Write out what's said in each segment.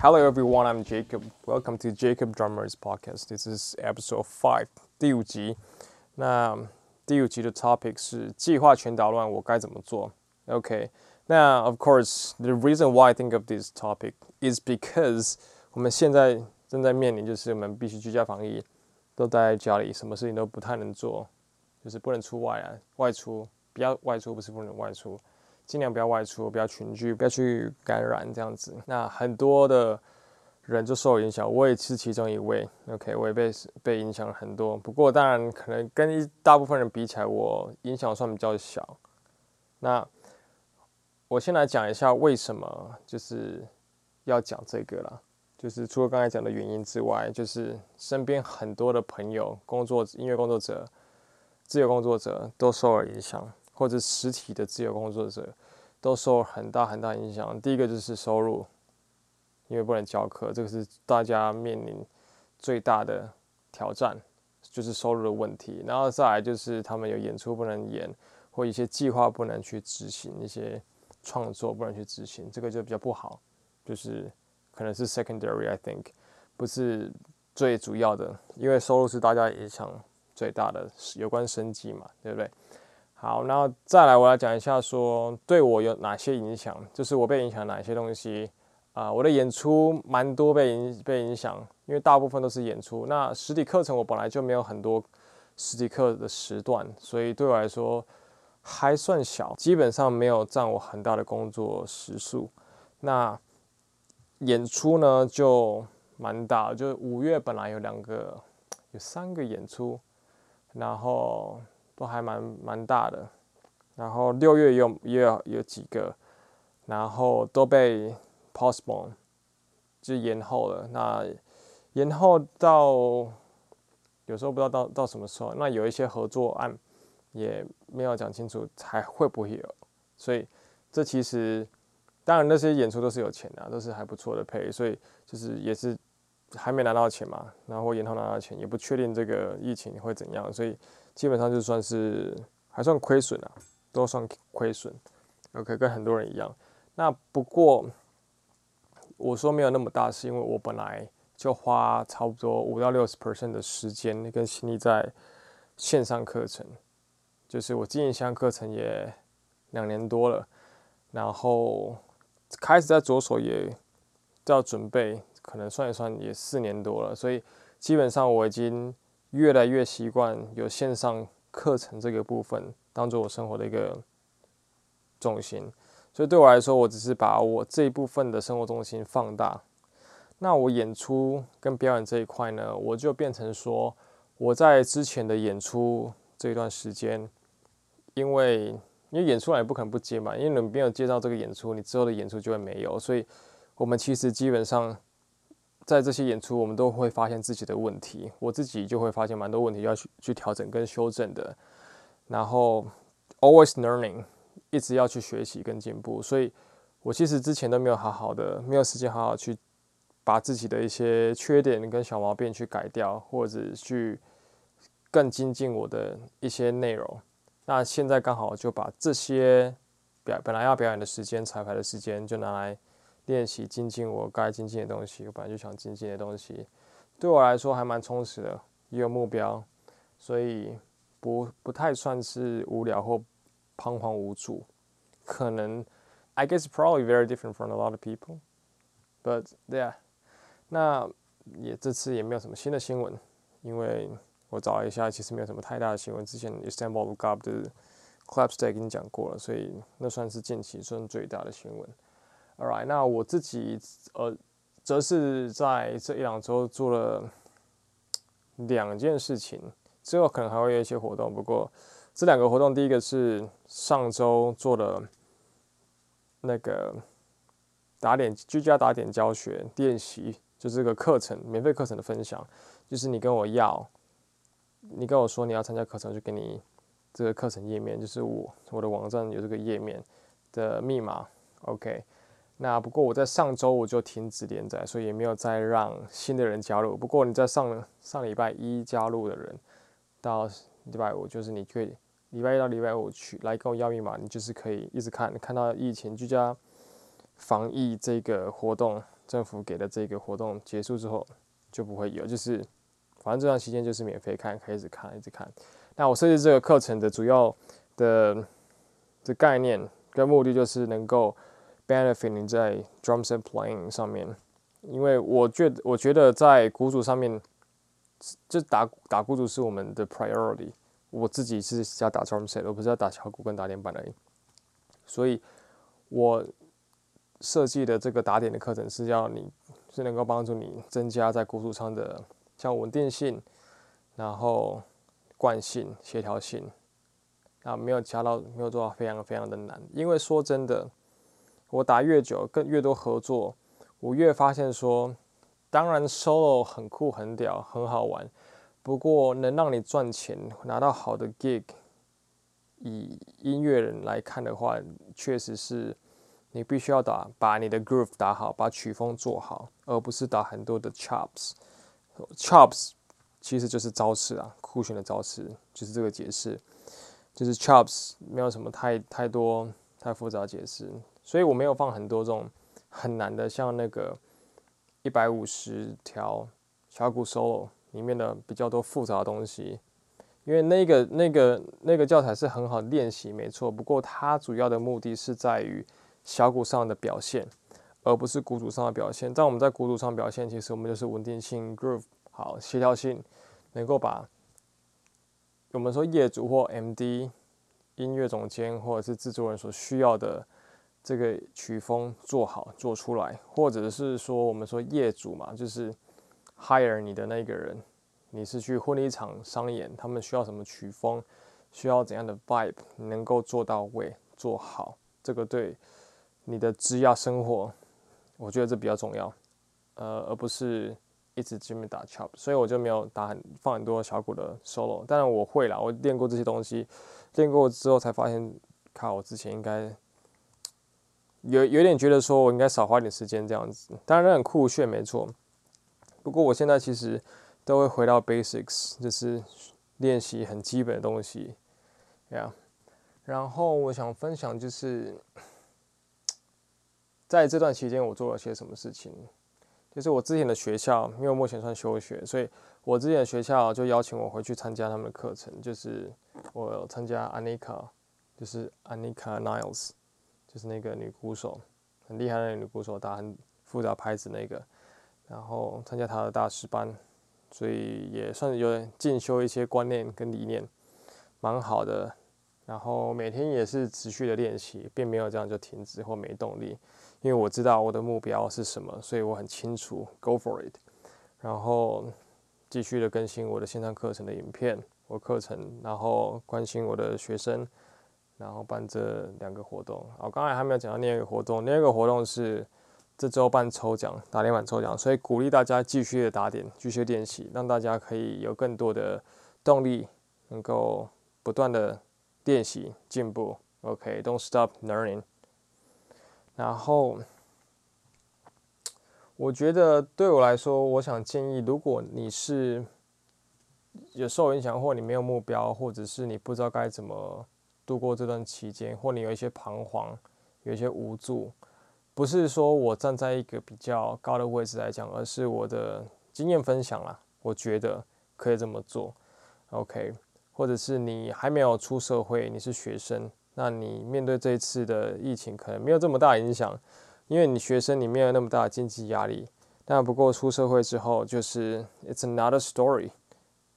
Hello everyone, I'm Jacob. Welcome to Jacob Drummers Podcast. This is episode five，第五集。那第五集的 topic 是计划全打乱，我该怎么做？OK，那 of course the reason why I think of this topic is because 我们现在正在面临就是我们必须居家防疫，都待在家里，什么事情都不太能做，就是不能出外啊，外出不要外出，不是不能外出。 尽量不要外出，不要群聚，不要去感染这样子。那很多的人就受影响，我也是其中一位。OK，我也被被影响了很多。不过当然可能跟一大部分人比起来，我影响算比较小。那我先来讲一下为什么就是要讲这个啦。就是除了刚才讲的原因之外，就是身边很多的朋友、工作音乐工作者、自由工作者都受了影响。或者实体的自由工作者都受很大很大影响。第一个就是收入，因为不能教课，这个是大家面临最大的挑战，就是收入的问题。然后再来就是他们有演出不能演，或一些计划不能去执行，一些创作不能去执行，这个就比较不好。就是可能是 secondary，I think，不是最主要的，因为收入是大家影响最大的，有关生计嘛，对不对？好，然后再来，我来讲一下说对我有哪些影响，就是我被影响哪些东西啊、我的演出蛮多被影被影响，因为大部分都是演出。那实体课程我本来就没有很多实体课的时段，所以对我来说还算小，基本上没有占我很大的工作时数。那演出呢就蛮大，就是五月本来有两个，有三个演出，然后。都还蛮蛮大的，然后六月也有也有有几个，然后都被 postpone 就延后了。那延后到有时候不知道到到什么时候。那有一些合作案也没有讲清楚还会不会有，所以这其实当然那些演出都是有钱的，都是还不错的配所以就是也是还没拿到钱嘛，然后延后拿到钱也不确定这个疫情会怎样，所以。基本上就算是还算亏损啊，都算亏损。OK，跟很多人一样。那不过我说没有那么大，是因为我本来就花差不多五到六十 percent 的时间跟心力在线上课程，就是我经营线上课程也两年多了，然后开始在着手也要准备，可能算一算也四年多了，所以基本上我已经。越来越习惯有线上课程这个部分当做我生活的一个重心，所以对我来说，我只是把我这一部分的生活重心放大。那我演出跟表演这一块呢，我就变成说，我在之前的演出这一段时间，因为因为演出来不可能不接嘛，因为你没有接到这个演出，你之后的演出就会没有，所以我们其实基本上。在这些演出，我们都会发现自己的问题，我自己就会发现蛮多问题要去去调整跟修正的。然后 always learning，一直要去学习跟进步。所以我其实之前都没有好好的，没有时间好好去把自己的一些缺点跟小毛病去改掉，或者去更精进我的一些内容。那现在刚好就把这些表本来要表演的时间、彩排的时间，就拿来。练习精进我该精进的东西，我本来就想精进的东西，对我来说还蛮充实的，也有目标，所以不不太算是无聊或彷徨无助。可能，I guess probably very different from a lot of people，but yeah，那也这次也没有什么新的新闻，因为我找了一下，其实没有什么太大的新闻。之前 Istanbul Cup 的 Clapstag 已经讲过了，所以那算是近期算最大的新闻。Alright，那我自己呃，则是在这一两周做了两件事情，之后可能还会有一些活动。不过这两个活动，第一个是上周做的那个打点居家打点教学练习，就是这个课程免费课程的分享，就是你跟我要，你跟我说你要参加课程，就给你这个课程页面，就是我我的网站有这个页面的密码，OK。那不过我在上周我就停止连载，所以也没有再让新的人加入。不过你在上上礼拜一加入的人，到礼拜五就是你可以礼拜一到礼拜五去来跟我要密码，你就是可以一直看看到疫情居家防疫这个活动政府给的这个活动结束之后就不会有，就是反正这段期间就是免费看，可以一直看一直看。那我设计这个课程的主要的的概念跟目的就是能够 benefit 你在 drum set playing 上面，因为我觉得我觉得在鼓组上面，就打打鼓组是我们的 priority。我自己是要打 drum set，我不是要打小鼓跟打点板而已。所以，我设计的这个打点的课程是要你，是能够帮助你增加在鼓组上的像稳定性，然后惯性、协调性。啊，没有加到，没有做到非常非常的难。因为说真的，我打越久，跟越多合作，我越发现说，当然 solo 很酷、很屌、很好玩。不过能让你赚钱、拿到好的 gig，以音乐人来看的话，确实是你必须要打把你的 groove 打好，把曲风做好，而不是打很多的 chops。chops 其实就是招式啊，酷炫的招式，就是这个解释。就是 chops 没有什么太太多太复杂的解释，所以我没有放很多这种很难的，像那个一百五十条小鼓 solo。里面的比较多复杂的东西，因为那个那个那个教材是很好练习，没错。不过它主要的目的是在于小鼓上的表现，而不是鼓组上的表现。在我们在鼓组上表现，其实我们就是稳定性、groove 好、协调性，能够把我们说业主或 MD 音乐总监或者是制作人所需要的这个曲风做好做出来，或者是说我们说业主嘛，就是。hire 你的那个人，你是去婚礼场商演，他们需要什么曲风，需要怎样的 vibe，能够做到位做好，这个对你的职业生活，我觉得这比较重要，呃，而不是一直专门打 chop，所以我就没有打很放很多小鼓的 solo，当然我会啦，我练过这些东西，练过之后才发现，靠，我之前应该有有点觉得说我应该少花点时间这样子，当然很酷炫，没错。不过我现在其实都会回到 basics，就是练习很基本的东西，呀、yeah。然后我想分享就是，在这段期间我做了些什么事情。就是我之前的学校，因为我目前算休学，所以我之前的学校就邀请我回去参加他们的课程。就是我参加 Anika，就是 Anika Niles，就是那个女鼓手，很厉害的女鼓手，打很复杂拍子那个。然后参加她的大师班，所以也算有点进修一些观念跟理念，蛮好的。然后每天也是持续的练习，并没有这样就停止或没动力，因为我知道我的目标是什么，所以我很清楚，Go for it。然后继续的更新我的线上课程的影片，我课程，然后关心我的学生，然后办这两个活动。我刚才还没有讲到另一个活动，另一个活动是。这周办抽奖，打点板抽奖，所以鼓励大家继续的打点，继续练习，让大家可以有更多的动力，能够不断的练习进步。OK，don't、stop learning。然后，我觉得对我来说，我想建议，如果你是有受影响，或你没有目标，或者是你不知道该怎么度过这段期间，或你有一些彷徨，有一些无助。不是说我站在一个比较高的位置来讲，而是我的经验分享啦。我觉得可以这么做，OK？或者是你还没有出社会，你是学生，那你面对这一次的疫情可能没有这么大影响，因为你学生你没有那么大的经济压力。但不过出社会之后，就是 It's another story，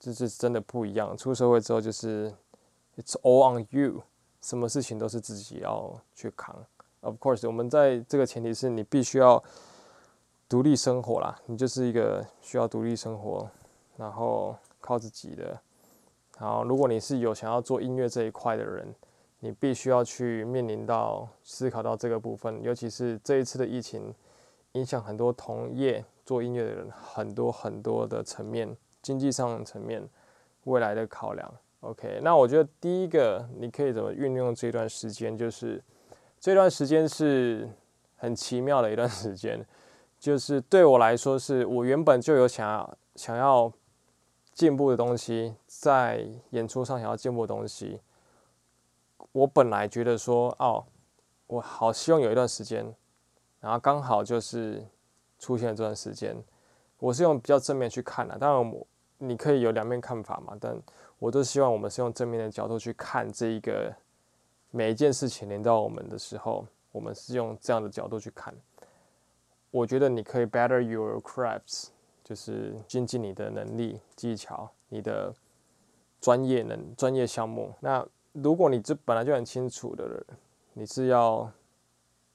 这是真的不一样。出社会之后就是 It's all on you，什么事情都是自己要去扛。Of course，我们在这个前提是你必须要独立生活啦，你就是一个需要独立生活，然后靠自己的。然后，如果你是有想要做音乐这一块的人，你必须要去面临到思考到这个部分，尤其是这一次的疫情影响很多同业做音乐的人，很多很多的层面，经济上的层面，未来的考量。OK，那我觉得第一个你可以怎么运用这段时间，就是。这段时间是很奇妙的一段时间，就是对我来说，是我原本就有想要想要进步的东西，在演出上想要进步的东西。我本来觉得说，哦，我好希望有一段时间，然后刚好就是出现这段时间，我是用比较正面去看的。当然，我你可以有两面看法嘛，但我都希望我们是用正面的角度去看这一个每一件事情连到我们的时候，我们是用这样的角度去看。我觉得你可以 better your crafts，就是精进你的能力、技巧、你的专业能专业项目。那如果你这本来就很清楚的人，你是要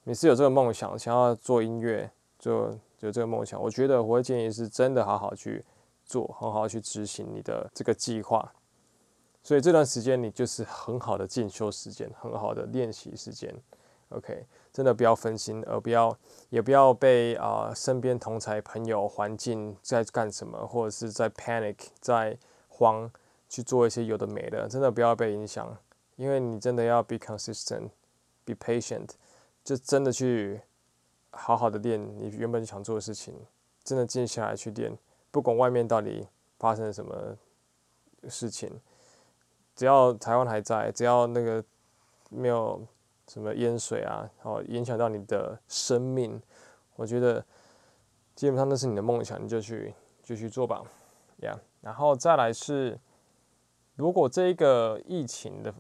你是有这个梦想，想要做音乐，做。就这个梦想，我觉得我会建议是真的好好去做，好好去执行你的这个计划。所以这段时间你就是很好的进修时间，很好的练习时间。OK，真的不要分心，而不要也不要被啊、身边同才朋友环境在干什么，或者是在 panic 在慌去做一些有的没的，真的不要被影响，因为你真的要 be consistent，be patient，就真的去。好好的练你原本想做的事情，真的静下来去练，不管外面到底发生什么事情，只要台湾还在，只要那个没有什么淹水啊，哦，影响到你的生命，我觉得基本上那是你的梦想，你就去就去做吧，呀、然后再来是，如果这一个疫情的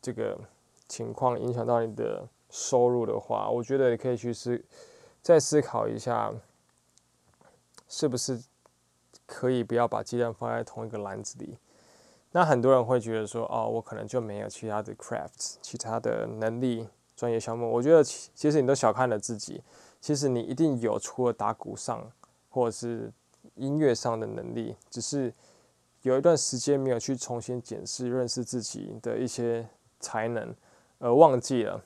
这个情况影响到你的。收入的话，我觉得你可以去思，再思考一下，是不是可以不要把鸡蛋放在同一个篮子里？那很多人会觉得说，哦，我可能就没有其他的 craft，其他的能力、专业项目。我觉得其其实你都小看了自己，其实你一定有除了打鼓上或者是音乐上的能力，只是有一段时间没有去重新检视、认识自己的一些才能，而忘记了。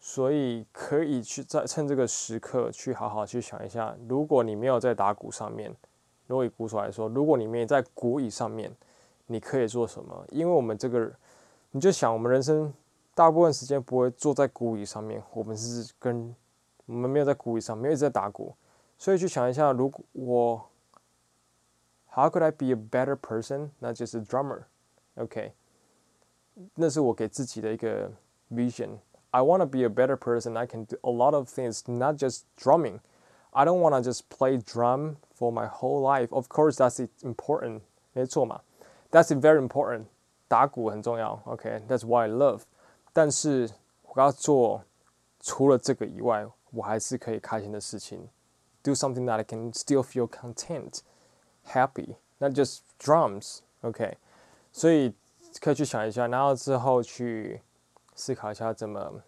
所以可以去在趁这个时刻去好好去想一下，如果你没有在打鼓上面，如果以鼓手来说，如果你没有在鼓椅上面，你可以做什么？因为我们这个，你就想我们人生大部分时间不会坐在鼓椅上面，我们是跟我们没有在鼓椅上，没有一直在打鼓，所以去想一下，如果我 How could I be a better person？那就是 drummer，OK？那是我给自己的一个 vision。I want to be a better person. I can do a lot of things, not just drumming. I don't want to just play drum for my whole life. Of course, that's important. 没错嘛 ，That's very important. 打鼓很重要。OK, that's why I love. 但是我要做除了这个以外，我还是可以开心的事情。Do something that I can still feel content, happy. Not just drums. OK，所以可以去想一下，然后之后去。思考一下怎么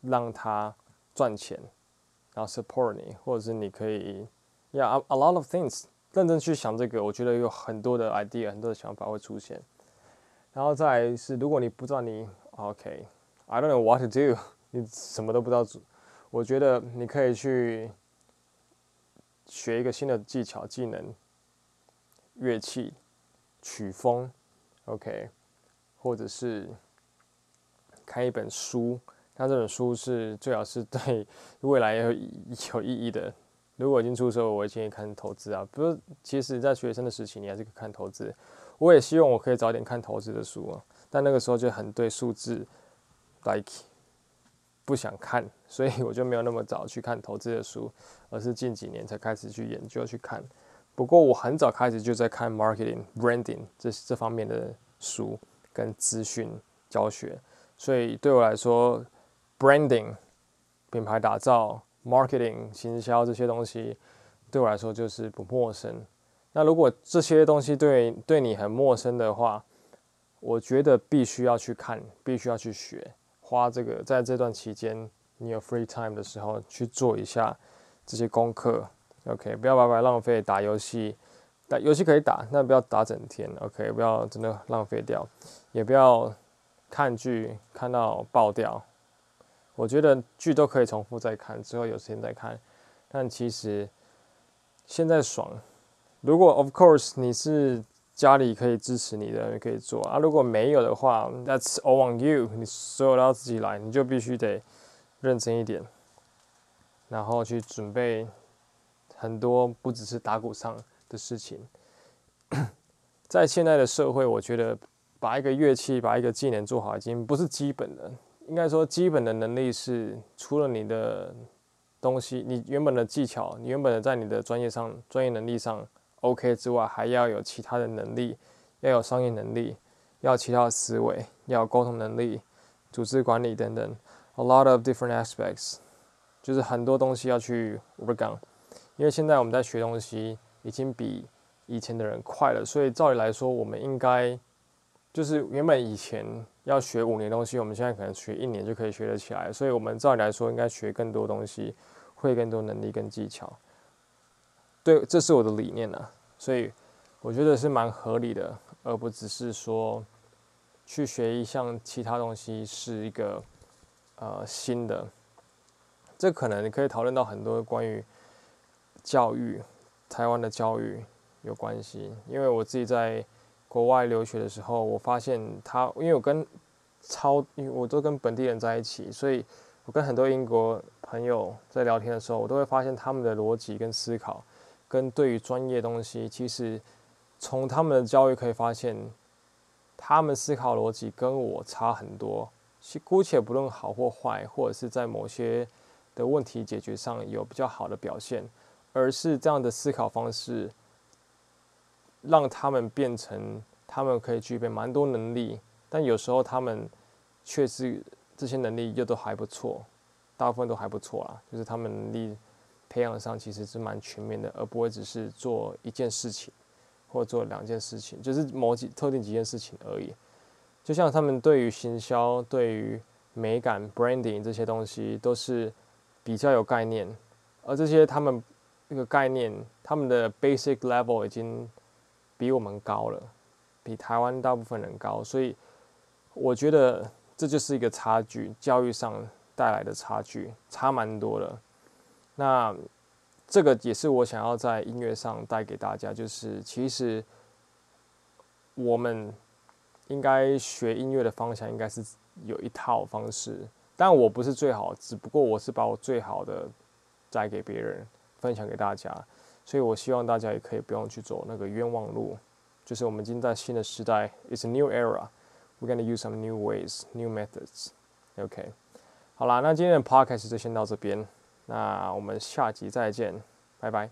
让他赚钱，然后 support 你，或者是你可以，yeah a lot of things， 认真去想这个，我觉得有很多的 idea，很多的想法会出现。然后再来是，如果你不知道你，OK，I don't know what to do，你什么都不知道，我觉得你可以去学一个新的技巧、技能、乐器、曲风，OK，或者是。看一本书，那这本书是最好是对未来有有意义的。如果已经出手，我会建议看投资啊。不是，其实，在学生的时期，你还是可以看投资。我也希望我可以早点看投资的书啊，但那个时候就很对数字，like 不想看，所以我就没有那么早去看投资的书，而是近几年才开始去研究去看。不过我很早开始就在看 marketing、branding 这这方面的书跟资讯教学。所以对我来说，branding 品牌打造、marketing 行销这些东西，对我来说就是不陌生。那如果这些东西对对你很陌生的话，我觉得必须要去看，必须要去学，花这个在这段期间你有 free time 的时候去做一下这些功课。OK，不要白白浪费打游戏，打游戏可以打，但不要打整天。OK，不要真的浪费掉，也不要。看剧看到爆掉，我觉得剧都可以重复再看，之后有时间再看。但其实现在爽，如果 of course 你是家里可以支持你的，你可以做啊。如果没有的话，that's all on you，你所有都要自己来，你就必须得认真一点，然后去准备很多不只是打鼓上的事情。在现在的社会，我觉得。把一个乐器，把一个技能做好，已经不是基本的。应该说，基本的能力是除了你的东西，你原本的技巧，你原本的在你的专业上、专业能力上 OK 之外，还要有其他的能力，要有商业能力，要有其他的思维，要有沟通能力、组织管理等等，a lot of different aspects，就是很多东西要去 work on。因为现在我们在学东西已经比以前的人快了，所以照理来说，我们应该就是原本以前。要学五年东西，我们现在可能学一年就可以学得起来，所以我们照理来说应该学更多东西，会更多能力跟技巧。对，这是我的理念啊，所以我觉得是蛮合理的，而不只是说去学一项其他东西是一个呃新的。这可能你可以讨论到很多关于教育，台湾的教育有关系，因为我自己在。国外留学的时候，我发现他，因为我跟超，因为我都跟本地人在一起，所以我跟很多英国朋友在聊天的时候，我都会发现他们的逻辑跟思考，跟对于专业东西，其实从他们的教育可以发现，他们思考逻辑跟我差很多。姑且不论好或坏，或者是在某些的问题解决上有比较好的表现，而是这样的思考方式。让他们变成，他们可以具备蛮多能力，但有时候他们却是这些能力又都还不错，大部分都还不错啦。就是他们能力培养上其实是蛮全面的，而不会只是做一件事情或做两件事情，就是某几特定几件事情而已。就像他们对于行销、对于美感、branding 这些东西都是比较有概念，而这些他们那个概念，他们的 basic level 已经。比我们高了，比台湾大部分人高，所以我觉得这就是一个差距，教育上带来的差距，差蛮多的。那这个也是我想要在音乐上带给大家，就是其实我们应该学音乐的方向应该是有一套方式，但我不是最好，只不过我是把我最好的带给别人，分享给大家。所以我希望大家也可以不用去走那个冤枉路，就是我们已经在新的时代，It's a new era. We're gonna use some new ways, new methods. OK，好啦，那今天的 podcast 就先到这边，那我们下集再见，拜拜。